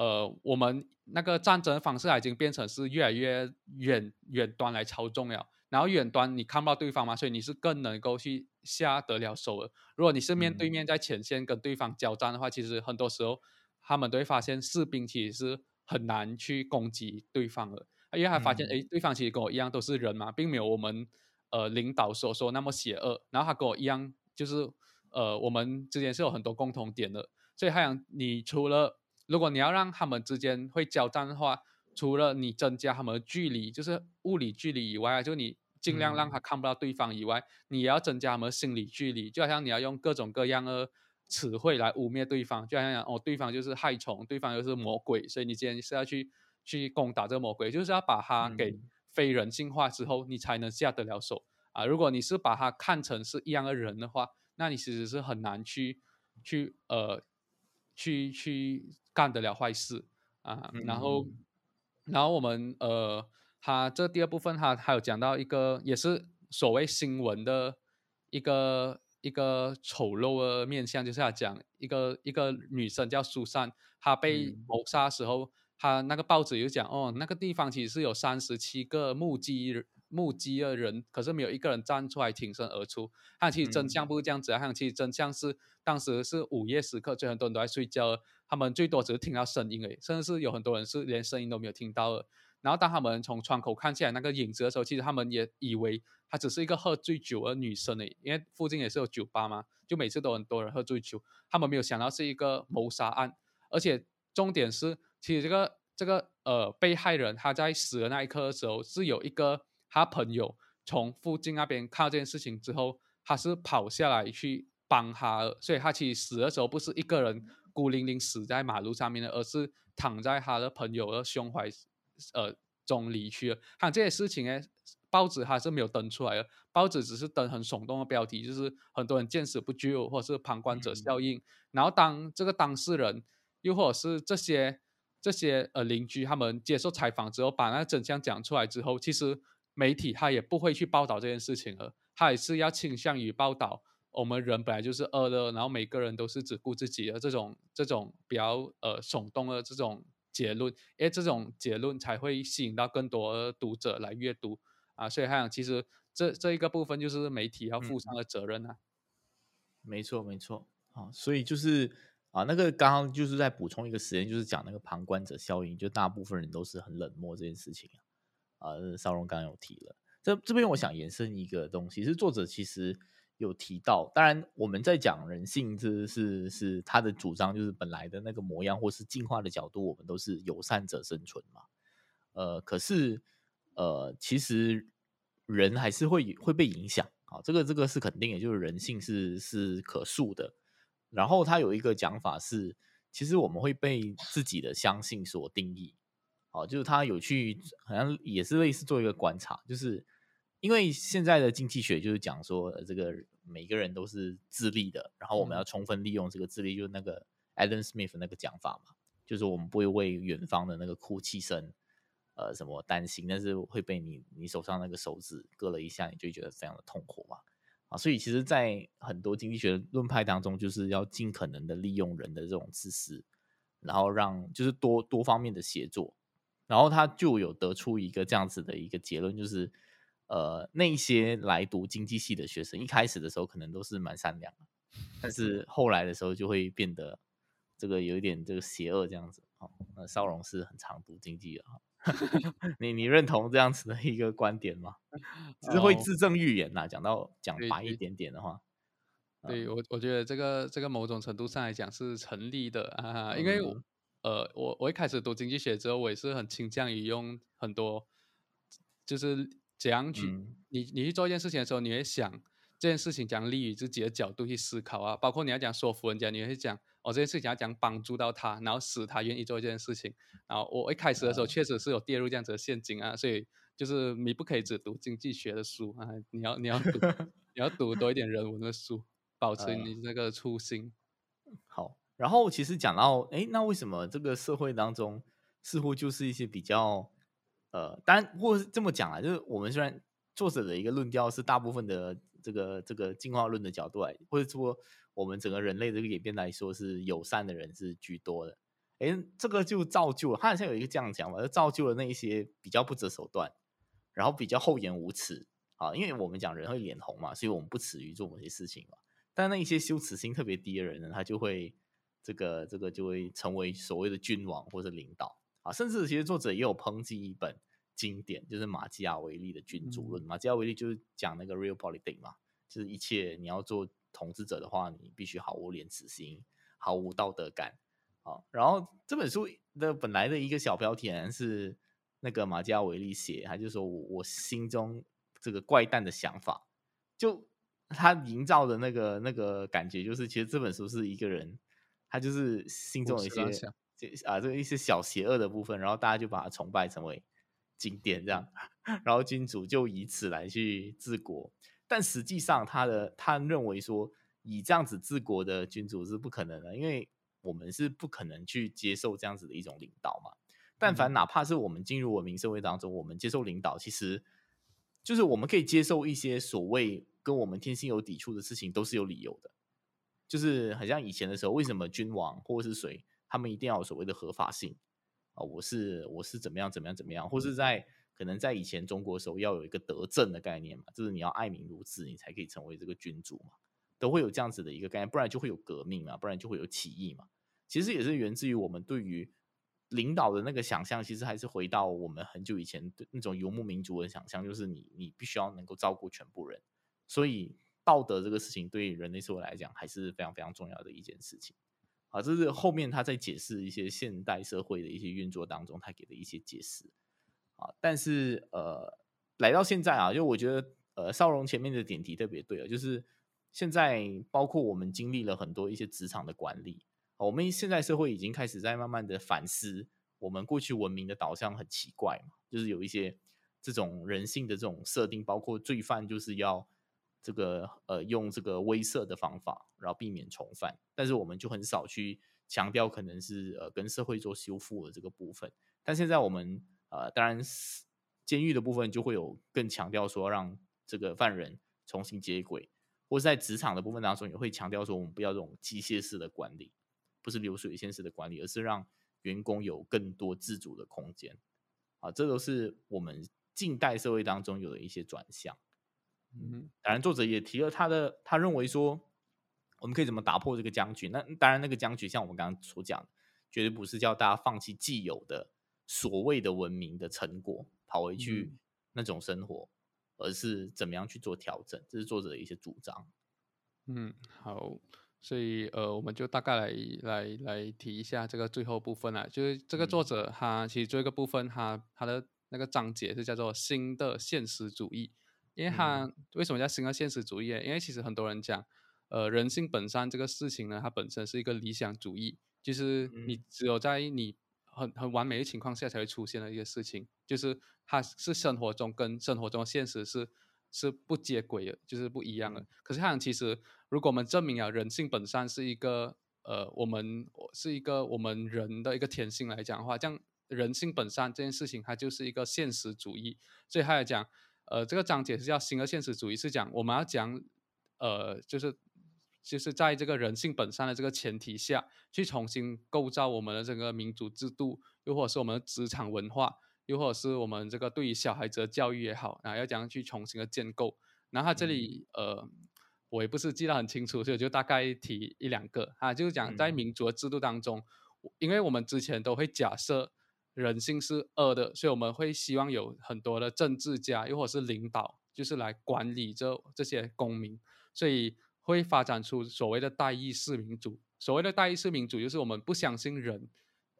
呃我们那个战争方式已经变成是越来越远远端来操纵了。然后远端你看不到对方嘛，所以你是更能够去下得了手的。如果你是面对面在前线跟对方交战的话，其实很多时候他们都会发现士兵其实是很难去攻击对方的，因为他发现哎，对方其实跟我一样都是人嘛，并没有我们呃领导所说那么邪恶。然后他跟我一样，就是呃我们之间是有很多共同点的。所以他想，你除了如果你要让他们之间会交战的话，除了你增加他们的距离，就是物理距离以外，就你尽量让他看不到对方以外，你也要增加他们心理距离。就好像你要用各种各样的词汇来污蔑对方，就好像哦，对方就是害虫，对方又是魔鬼，所以你今天是要去去攻打这个魔鬼，就是要把它给非人性化之后，你才能下得了手啊。如果你是把它看成是一样的人的话，那你其实是很难去去呃去去干得了坏事啊。然后然后我们呃，他这第二部分他还有讲到一个也是所谓新闻的一个一个丑陋的面相，就是他讲一个一个女生叫苏珊，她被谋杀时候，她那个报纸有讲哦，那个地方其实是有三十七个目击。目击的人，可是没有一个人站出来挺身而出。他其实真相不是这样子啊，他其实真相是当时是午夜时刻，就很多人都在睡觉，他们最多只是听到声音而已，甚至是有很多人是连声音都没有听到的。然后当他们从窗口看起来那个影子的时候，其实他们也以为她只是一个喝醉酒的女生诶，因为附近也是有酒吧嘛，就每次都很多人喝醉酒，他们没有想到是一个谋杀案，而且重点是，其实这个这个呃被害人他在死的那一刻的时候是有一个。他朋友从附近那边看到这件事情之后，他是跑下来去帮他，所以他其实死的时候不是一个人孤零零死在马路上面的，而是躺在他的朋友的胸怀呃中离去了。看这些事情呢，报纸还是没有登出来的，报纸只是登很耸动的标题，就是很多人见死不救，或者是旁观者效应。然后当这个当事人又或者是这些这些呃邻居他们接受采访之后，把那真相讲出来之后，其实。媒体他也不会去报道这件事情了，他也是要倾向于报道我们人本来就是恶的，然后每个人都是只顾自己的这种这种比较呃耸动的这种结论，因为这种结论才会吸引到更多读者来阅读。啊，所以他想其实这这一个部分就是媒体要负上的责任啊。没错没错，啊，所以就是啊那个刚刚就是在补充一个实验，就是讲那个旁观者效应，就大部分人都是很冷漠这件事情啊。啊，邵荣刚刚有提了，这这边我想延伸一个东西，是作者其实有提到，当然我们在讲人性，这是是他的主张，就是本来的那个模样，或是进化的角度，我们都是友善者生存嘛。呃，可是呃，其实人还是会会被影响啊，这个这个是肯定的，就是人性是是可塑的。然后他有一个讲法是，其实我们会被自己的相信所定义。好，就是他有去，好像也是类似做一个观察，就是因为现在的经济学就是讲说，这个每个人都是自立的，然后我们要充分利用这个自立，就是那个 Adam Smith 那个讲法嘛，就是我们不会为远方的那个哭泣声，呃，什么担心，但是会被你你手上那个手指割了一下，你就觉得非常的痛苦嘛，啊，所以其实，在很多经济学论派当中，就是要尽可能的利用人的这种自私，然后让就是多多方面的协作。然后他就有得出一个这样子的一个结论，就是，呃，那些来读经济系的学生，一开始的时候可能都是蛮善良的，但是后来的时候就会变得这个有一点这个邪恶这样子。哦，那邵荣是很常读经济的哈，你你认同这样子的一个观点吗？只是会自证预言呐。讲到讲白一点点的话，对我我觉得这个这个某种程度上来讲是成立的啊，因为。呃，我我一开始读经济学之后，我也是很倾向于用很多，就是怎样去你你去做一件事情的时候，你会想这件事情讲利于自己的角度去思考啊，包括你要讲说服人家，你会讲哦这件事情要讲帮助到他，然后使他愿意做这件事情。然后我一开始的时候确实是有跌入这样子的陷阱啊，所以就是你不可以只读经济学的书啊，你要你要读 你要读多一点人文的书，保持你那个初心。好。然后其实讲到，哎，那为什么这个社会当中似乎就是一些比较，呃，当然或是这么讲啊，就是我们虽然作者的一个论调是大部分的这个这个进化论的角度来，或者说我们整个人类这个演变来说是友善的人是居多的，哎，这个就造就了他好像有一个这样讲嘛，就造就了那一些比较不择手段，然后比较厚颜无耻啊，因为我们讲人会脸红嘛，所以我们不耻于做某些事情嘛，但那一些羞耻心特别低的人呢，他就会。这个这个就会成为所谓的君王或者领导啊，甚至其实作者也有抨击一本经典，就是马基雅维利的君主论。马基雅维利就是讲那个 real politics 嘛，就是一切你要做统治者的话，你必须毫无廉耻心，毫无道德感啊。然后这本书的本来的一个小标题是那个马基雅维利写，他就说我我心中这个怪诞的想法，就他营造的那个那个感觉，就是其实这本书是一个人，他就是心中有一些啊这个一些小邪恶的部分，然后大家就把它崇拜成为经典这样，然后君主就以此来去治国。但实际上，他的他认为说，以这样子治国的君主是不可能的，因为我们是不可能去接受这样子的一种领导嘛。但凡哪怕是我们进入文明社会当中，我们接受领导，其实就是我们可以接受一些所谓跟我们天性有抵触的事情，都是有理由的。就是很像以前的时候，为什么君王或者是谁，他们一定要有所谓的合法性啊？我是我是怎么样怎么样怎么样，或是在。可能在以前中国时候要有一个德政的概念嘛，就是你要爱民如子，你才可以成为这个君主嘛，都会有这样子的一个概念，不然就会有革命嘛，不然就会有起义嘛。其实也是源自于我们对于领导的那个想象，其实还是回到我们很久以前的那种游牧民族的想象，就是你你必须要能够照顾全部人，所以道德这个事情对于人类社会来讲还是非常非常重要的一件事情。啊，这是后面他在解释一些现代社会的一些运作当中，他给的一些解释。啊，但是呃，来到现在啊，就我觉得呃，少荣前面的点题特别对啊，就是现在包括我们经历了很多一些职场的管理，我们现在社会已经开始在慢慢的反思，我们过去文明的导向很奇怪嘛，就是有一些这种人性的这种设定，包括罪犯就是要这个呃用这个威慑的方法，然后避免重犯，但是我们就很少去强调可能是呃跟社会做修复的这个部分，但现在我们。呃，当然，监狱的部分就会有更强调说，让这个犯人重新接轨，或者在职场的部分当中也会强调说，我们不要这种机械式的管理，不是流水线式的管理，而是让员工有更多自主的空间。啊，这都是我们近代社会当中有的一些转向。嗯，当然，作者也提了他的，他认为说，我们可以怎么打破这个僵局？那当然，那个僵局像我们刚刚所讲，绝对不是叫大家放弃既有的。所谓的文明的成果跑回去那种生活，而是怎么样去做调整？这是作者的一些主张。嗯，好，所以呃，我们就大概来来来提一下这个最后部分啊，就是这个作者他其实做一个部分，他他的那个章节是叫做新的现实主义，因为他为什么叫新的现实主义？因为其实很多人讲，呃，人性本善这个事情呢，它本身是一个理想主义，就是你只有在你。很很完美的情况下才会出现的一个事情，就是它是生活中跟生活中现实是是不接轨的，就是不一样的。可是它其实，如果我们证明啊，人性本善是一个呃，我们是一个我们人的一个天性来讲的话，这样人性本善这件事情，它就是一个现实主义。所以他来讲，呃，这个章节是叫新的现实主义，是讲我们要讲呃，就是。就是在这个人性本善的这个前提下去重新构造我们的这个民主制度，又或者是我们的职场文化，又或者是我们这个对于小孩子的教育也好，啊，要怎样去重新的建构？然后他这里呃，我也不是记得很清楚，所以就大概提一两个啊，就是讲在民主的制度当中，因为我们之前都会假设人性是恶的，所以我们会希望有很多的政治家，又或者是领导，就是来管理这这些公民，所以。会发展出所谓的代议式民主。所谓的代议式民主，就是我们不相信人，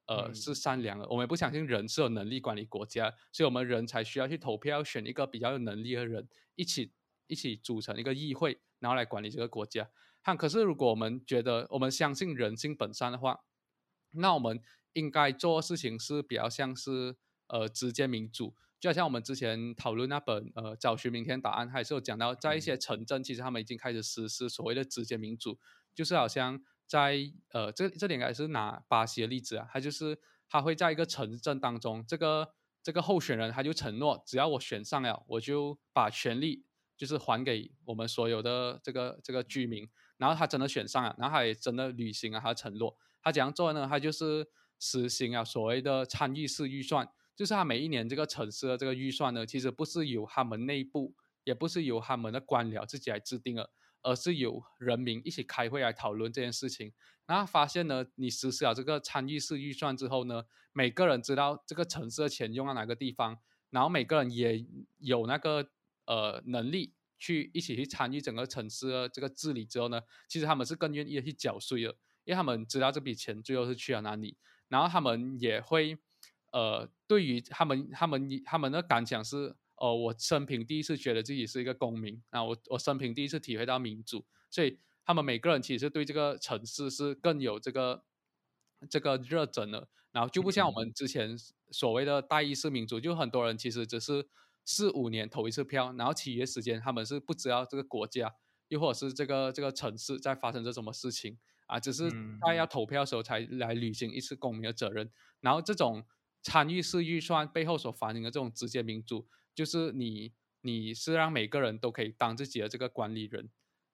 呃，是善良的，我们不相信人是有能力管理国家，所以我们人才需要去投票，选一个比较有能力的人，一起一起组成一个议会，然后来管理这个国家。但，可是如果我们觉得我们相信人性本善的话，那我们应该做事情是比较像是呃直接民主。就好像我们之前讨论那本呃找寻明天答案，还是有讲到，在一些城镇，其实他们已经开始实施所谓的直接民主，就是好像在呃这这点应该是拿巴西的例子啊，他就是他会在一个城镇当中，这个这个候选人他就承诺，只要我选上了，我就把权力就是还给我们所有的这个这个居民，然后他真的选上了，然后他也真的履行了他的承诺，他怎样做呢？他就是实行啊所谓的参与式预算。就是他每一年这个城市的这个预算呢，其实不是由他们内部，也不是由他们的官僚自己来制定的，而是由人民一起开会来讨论这件事情。然后发现呢，你实施了这个参与式预算之后呢，每个人知道这个城市的钱用到哪个地方，然后每个人也有那个呃能力去一起去参与整个城市的这个治理之后呢，其实他们是更愿意去缴税的，因为他们知道这笔钱最后是去了哪里，然后他们也会呃，对于他们他们他们的感想是，呃，我生平第一次觉得自己是一个公民啊，我我生平第一次体会到民主，所以他们每个人其实对这个城市是更有这个这个热忱的，然后就不像我们之前所谓的代议式民主，就很多人其实只是。四五年投一次票，然后其余时间他们是不知道这个国家，又或者是这个这个城市在发生着什么事情啊，只是在要投票的时候才来履行一次公民的责任。然后这种参与式预算背后所反映的这种直接民主，就是你你是让每个人都可以当自己的这个管理人。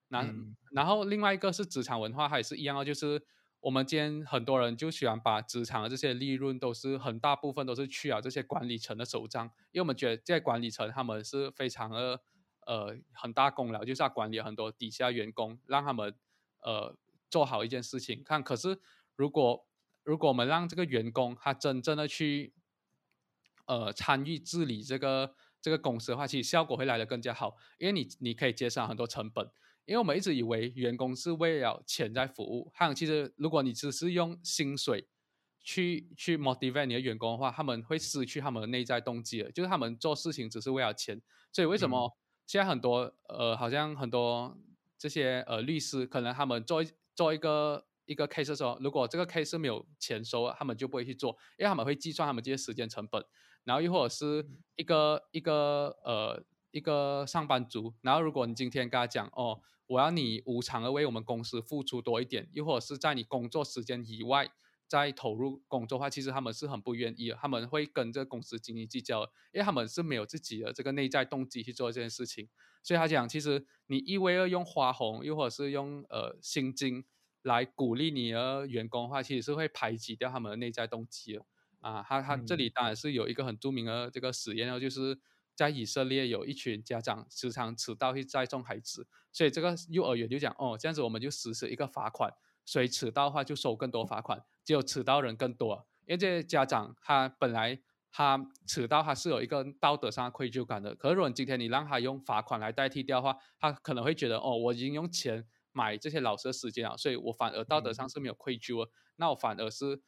那然后另外一个是职场文化，它也是一样的，就是。我们今天很多人就喜欢把职场的这些利润都是很大部分都是去了这些管理层的手上，因为我们觉得这些管理层他们是非常的呃很大功劳，就是要管理很多底下员工，让他们呃做好一件事情。看，可是如果如果我们让这个员工他真正的去呃参与治理这个这个公司的话，其实效果会来的更加好，因为你你可以节省很多成本。因为我们一直以为员工是为了钱在服务，还有其实如果你只是用薪水去去 motivate 你的员工的话，他们会失去他们的内在动机了，就是他们做事情只是为了钱。所以为什么现在很多呃，好像很多这些呃律师，可能他们做做一个一个 case 的时候，如果这个 case 没有钱收，他们就不会去做，因为他们会计算他们这些时间成本，然后又或者是一个一个呃一个上班族，然后如果你今天跟他讲哦。我要你无偿的为我们公司付出多一点，又或者是在你工作时间以外再投入工作的话，其实他们是很不愿意的，他们会跟这个公司斤斤计较，因为他们是没有自己的这个内在动机去做这件事情。所以他讲，其实你一味二用花红，又或者是用呃薪金来鼓励你的员工的话，其实是会排挤掉他们的内在动机的。啊，他他这里当然是有一个很著名的这个实验，就是。在以色列有一群家长时常迟到去栽送孩子，所以这个幼儿园就讲哦，这样子我们就实施一个罚款，谁迟到的话就收更多罚款，只有迟到人更多。因为这些家长他本来他迟到他是有一个道德上的愧疚感的，可是如果今天你让他用罚款来代替掉的话，他可能会觉得哦，我已经用钱买这些老师的时间了，所以我反而道德上是没有愧疚了，那我反而是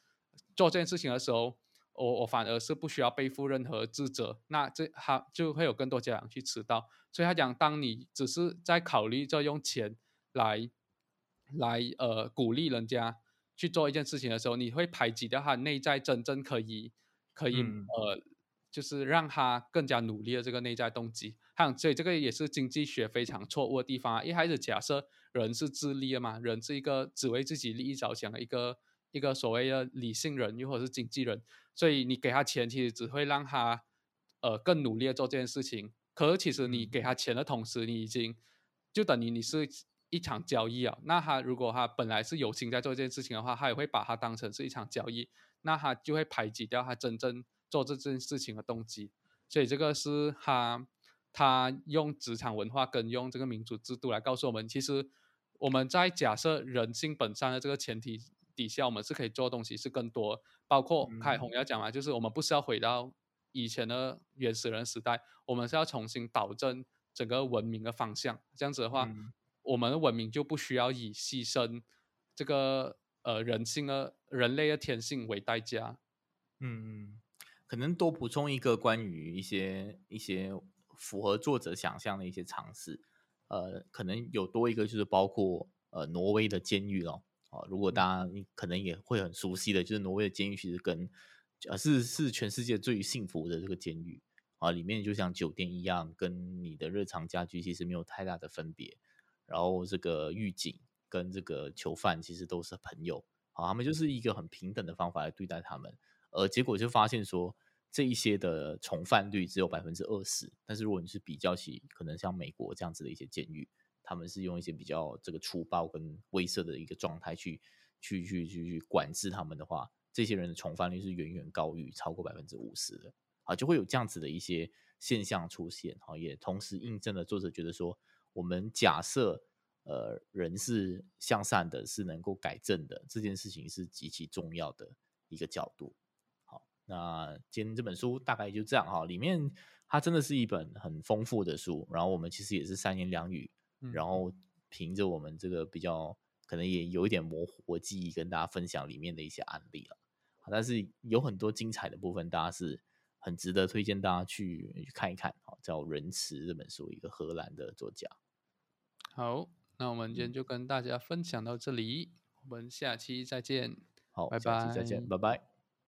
做这件事情的时候。我我反而是不需要背负任何自责，那这他就会有更多家长去迟到，所以他讲，当你只是在考虑着用钱来来呃鼓励人家去做一件事情的时候，你会排挤掉他内在真正可以可以呃就是让他更加努力的这个内在动机。还有，所以这个也是经济学非常错误的地方。一开始假设人是自利的嘛，人是一个只为自己利益着想的一个一个所谓的理性人，又或者是经纪人。所以你给他钱，其实只会让他，呃，更努力的做这件事情。可是其实你给他钱的同时，你已经就等于你是一场交易啊。那他如果他本来是有心在做这件事情的话，他也会把它当成是一场交易，那他就会排挤掉他真正做这件事情的动机。所以这个是他他用职场文化跟用这个民主制度来告诉我们，其实我们在假设人性本善的这个前提。底下我们是可以做东西是更多，包括凯红要讲嘛，就是我们不是要回到以前的原始人时代，我们是要重新导正整个文明的方向。这样子的话，我们的文明就不需要以牺牲这个呃人性的人类的天性为代价。嗯，可能多补充一个关于一些一些符合作者想象的一些尝试，呃，可能有多一个就是包括呃挪威的监狱哦。哦，如果大家可能也会很熟悉的，就是挪威的监狱其实跟呃是是全世界最幸福的这个监狱啊，里面就像酒店一样，跟你的日常家居其实没有太大的分别。然后这个狱警跟这个囚犯其实都是朋友，好，他们就是一个很平等的方法来对待他们。而结果就发现说，这一些的重犯率只有百分之二十，但是如果你是比较起可能像美国这样子的一些监狱。他们是用一些比较这个粗暴跟威慑的一个状态去去去去去管制他们的话，这些人的重犯率是远远高于超过百分之五十的啊，就会有这样子的一些现象出现啊，也同时印证了作者觉得说，我们假设呃人是向善的是能够改正的这件事情是极其重要的一个角度。好那今天这本书大概就这样哈里面它真的是一本很丰富的书然后我们其实也是三言两语然后。凭着我们这个比较可能也有一点模糊我记忆跟大家分享里面的一些案例了。但是有很多精彩的部分大家是很值得推荐大家去去看一看叫仁慈这本书一个荷兰的作家。好那我们今天就跟大家分享到这里，我们下期再见。好，拜拜，下期再见，拜拜。